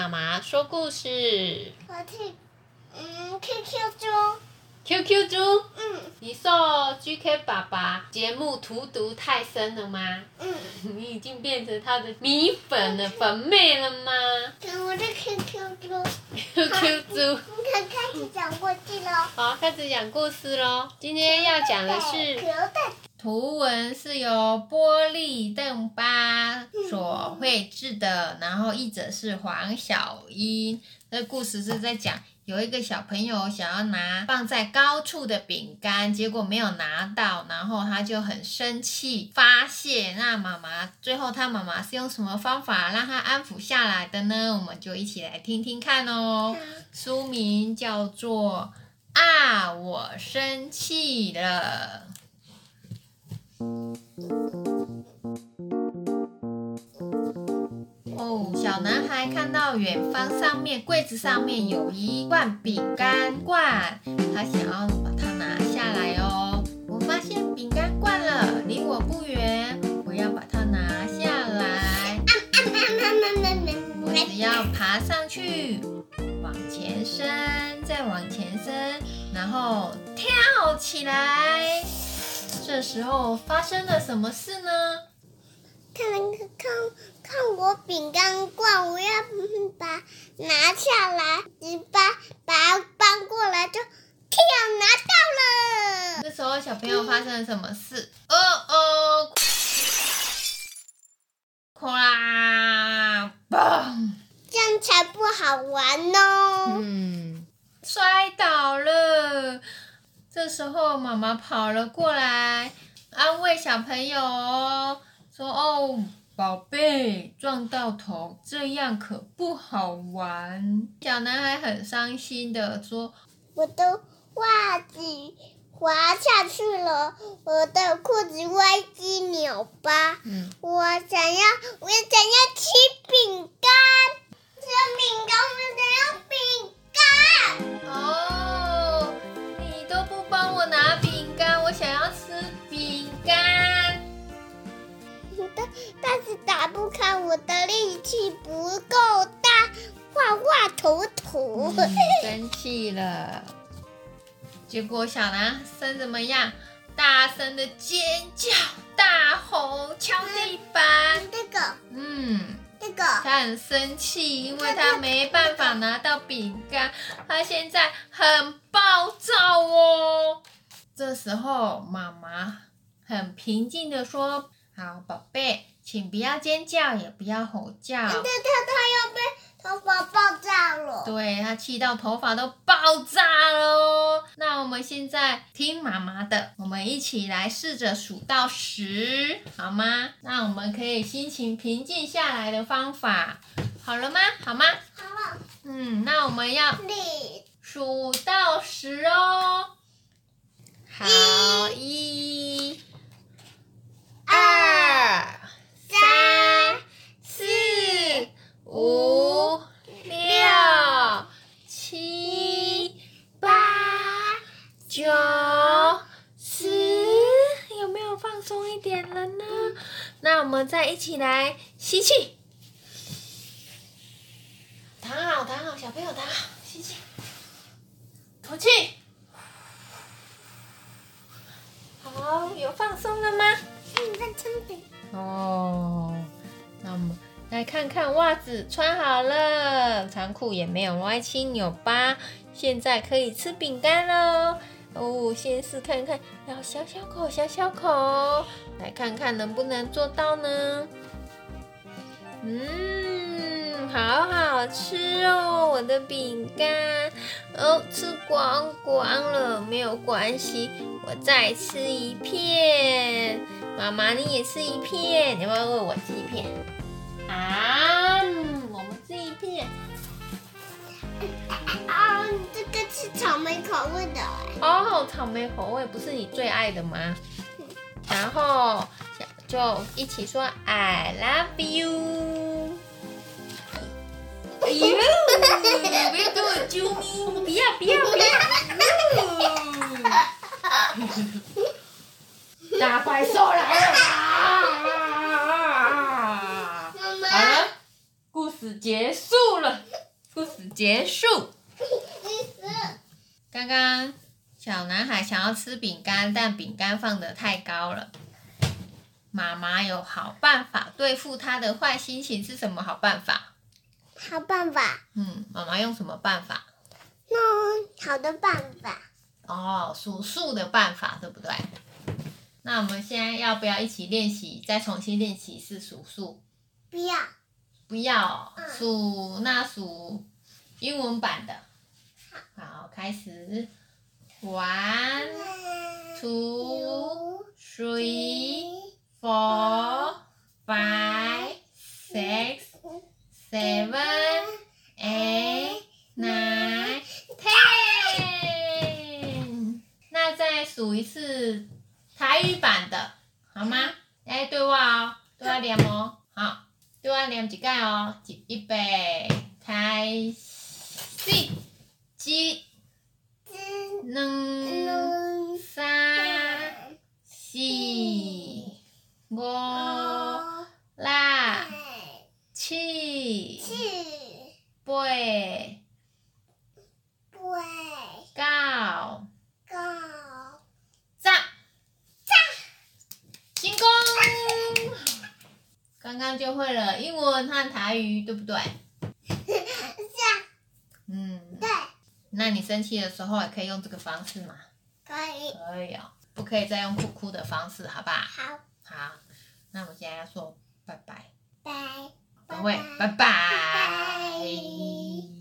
妈妈说故事。我听，嗯，QQ 猪，QQ 猪，嗯你受 GK 爸爸节目荼毒太深了吗？嗯，你已经变成他的米粉了，粉妹了吗我的 QQ 猪，？QQ 猪，开始讲故事喽。好，开始讲故事喽。今天要讲的是图文是由玻璃邓巴所绘制的，然后译者是黄小英。这故事是在讲有一个小朋友想要拿放在高处的饼干，结果没有拿到，然后他就很生气发泄。那妈妈最后他妈妈是用什么方法让他安抚下来的呢？我们就一起来听听看哦。书名叫做《啊，我生气了》。哦，小男孩看到远方上面柜子上面有一罐饼干罐，他想要把它拿下来哦。我发现饼干罐了，离我不远，我要把它拿下来。我只要爬上去，往前伸，再往前伸，然后跳起来。这时候发生了什么事呢？看看看看我饼干罐，我要嗯把拿下来，你把把它搬过来就跳拿到了。这时候小朋友发生了什么事？哦哦，哐啦，嘣！这样才不好玩哦。嗯，摔倒了。这时候妈妈跑了过来，安慰小朋友哦，说：“哦，宝贝，撞到头，这样可不好玩。”小男孩很伤心的说我的袜子滑下去了，我的裤子歪七扭八。：“嗯，我想要，我想要吃饼干，吃饼干，我想要饼干。哦，帮我拿饼干，我想要吃饼干。”但但是打不开，我的力气不够大，画画头头。嗯，生气了。结果小男生怎么样？大声的尖叫、大吼、敲地板。这个嗯，这个，他很生气，因为他没办法拿到饼干，他现在很暴躁哦。这时候，妈妈很平静的说：“好，宝贝，请不要尖叫，也不要吼叫。”但他他要被头发爆炸了。对他气到头发都爆炸了哦。那我们现在听妈妈的，我们一起来试着数到十，好吗？那我们可以心情平静下来的方法，好了吗？好吗？好了，嗯，那我们要数到十哦。好，一、二、三、四、五、六、七、八、九、十，有没有放松一点了呢？那我们再一起来吸气，躺好，躺好，小朋友躺好，吸气，吐气。好，有放松了吗？嗯在撑饼，哦，那我们来看看袜子穿好了，长裤也没有歪七扭八，现在可以吃饼干喽。哦，先试看看，要小小口，小小口，来看看能不能做到呢？嗯，好好吃哦，我的饼干。哦，吃光光了，没有关系，我再吃一片。妈妈，你也吃一片，你要不要为我吃一片？啊，我们吃一片。啊，这个是草莓口味的。哦，草莓口味不是你最爱的吗？然后就一起说 I love you。哎呦，不要跟我啾咪！不要不要不要！大怪兽来了！妈妈，好了，故事结束了，故事结束。刚刚小男孩想要吃饼干，但饼干放得太高了。妈妈有好办法对付他的坏心情是什么好办法？好办法，嗯，妈妈用什么办法？那好的办法，哦，数数的办法，对不对？那我们现在要不要一起练习？再重新练习一次数数？不要不要嗯数，那数英文版的。好，开始。One, two, three, four, five, six, seven, eight, nine, ten。那再数一次台语版的，好吗？来，对我哦，对我念哦，好，对我念一届哦，预备开始，一、只两、三、四、五、六、七、八、九、高十，成功！刚刚就会了英文和台语，对不对？那你生气的时候也可以用这个方式嘛？可以，可以哦，不可以再用哭哭的方式，好不好？好，好，那我们现在要说，拜拜，拜，拜拜，拜拜。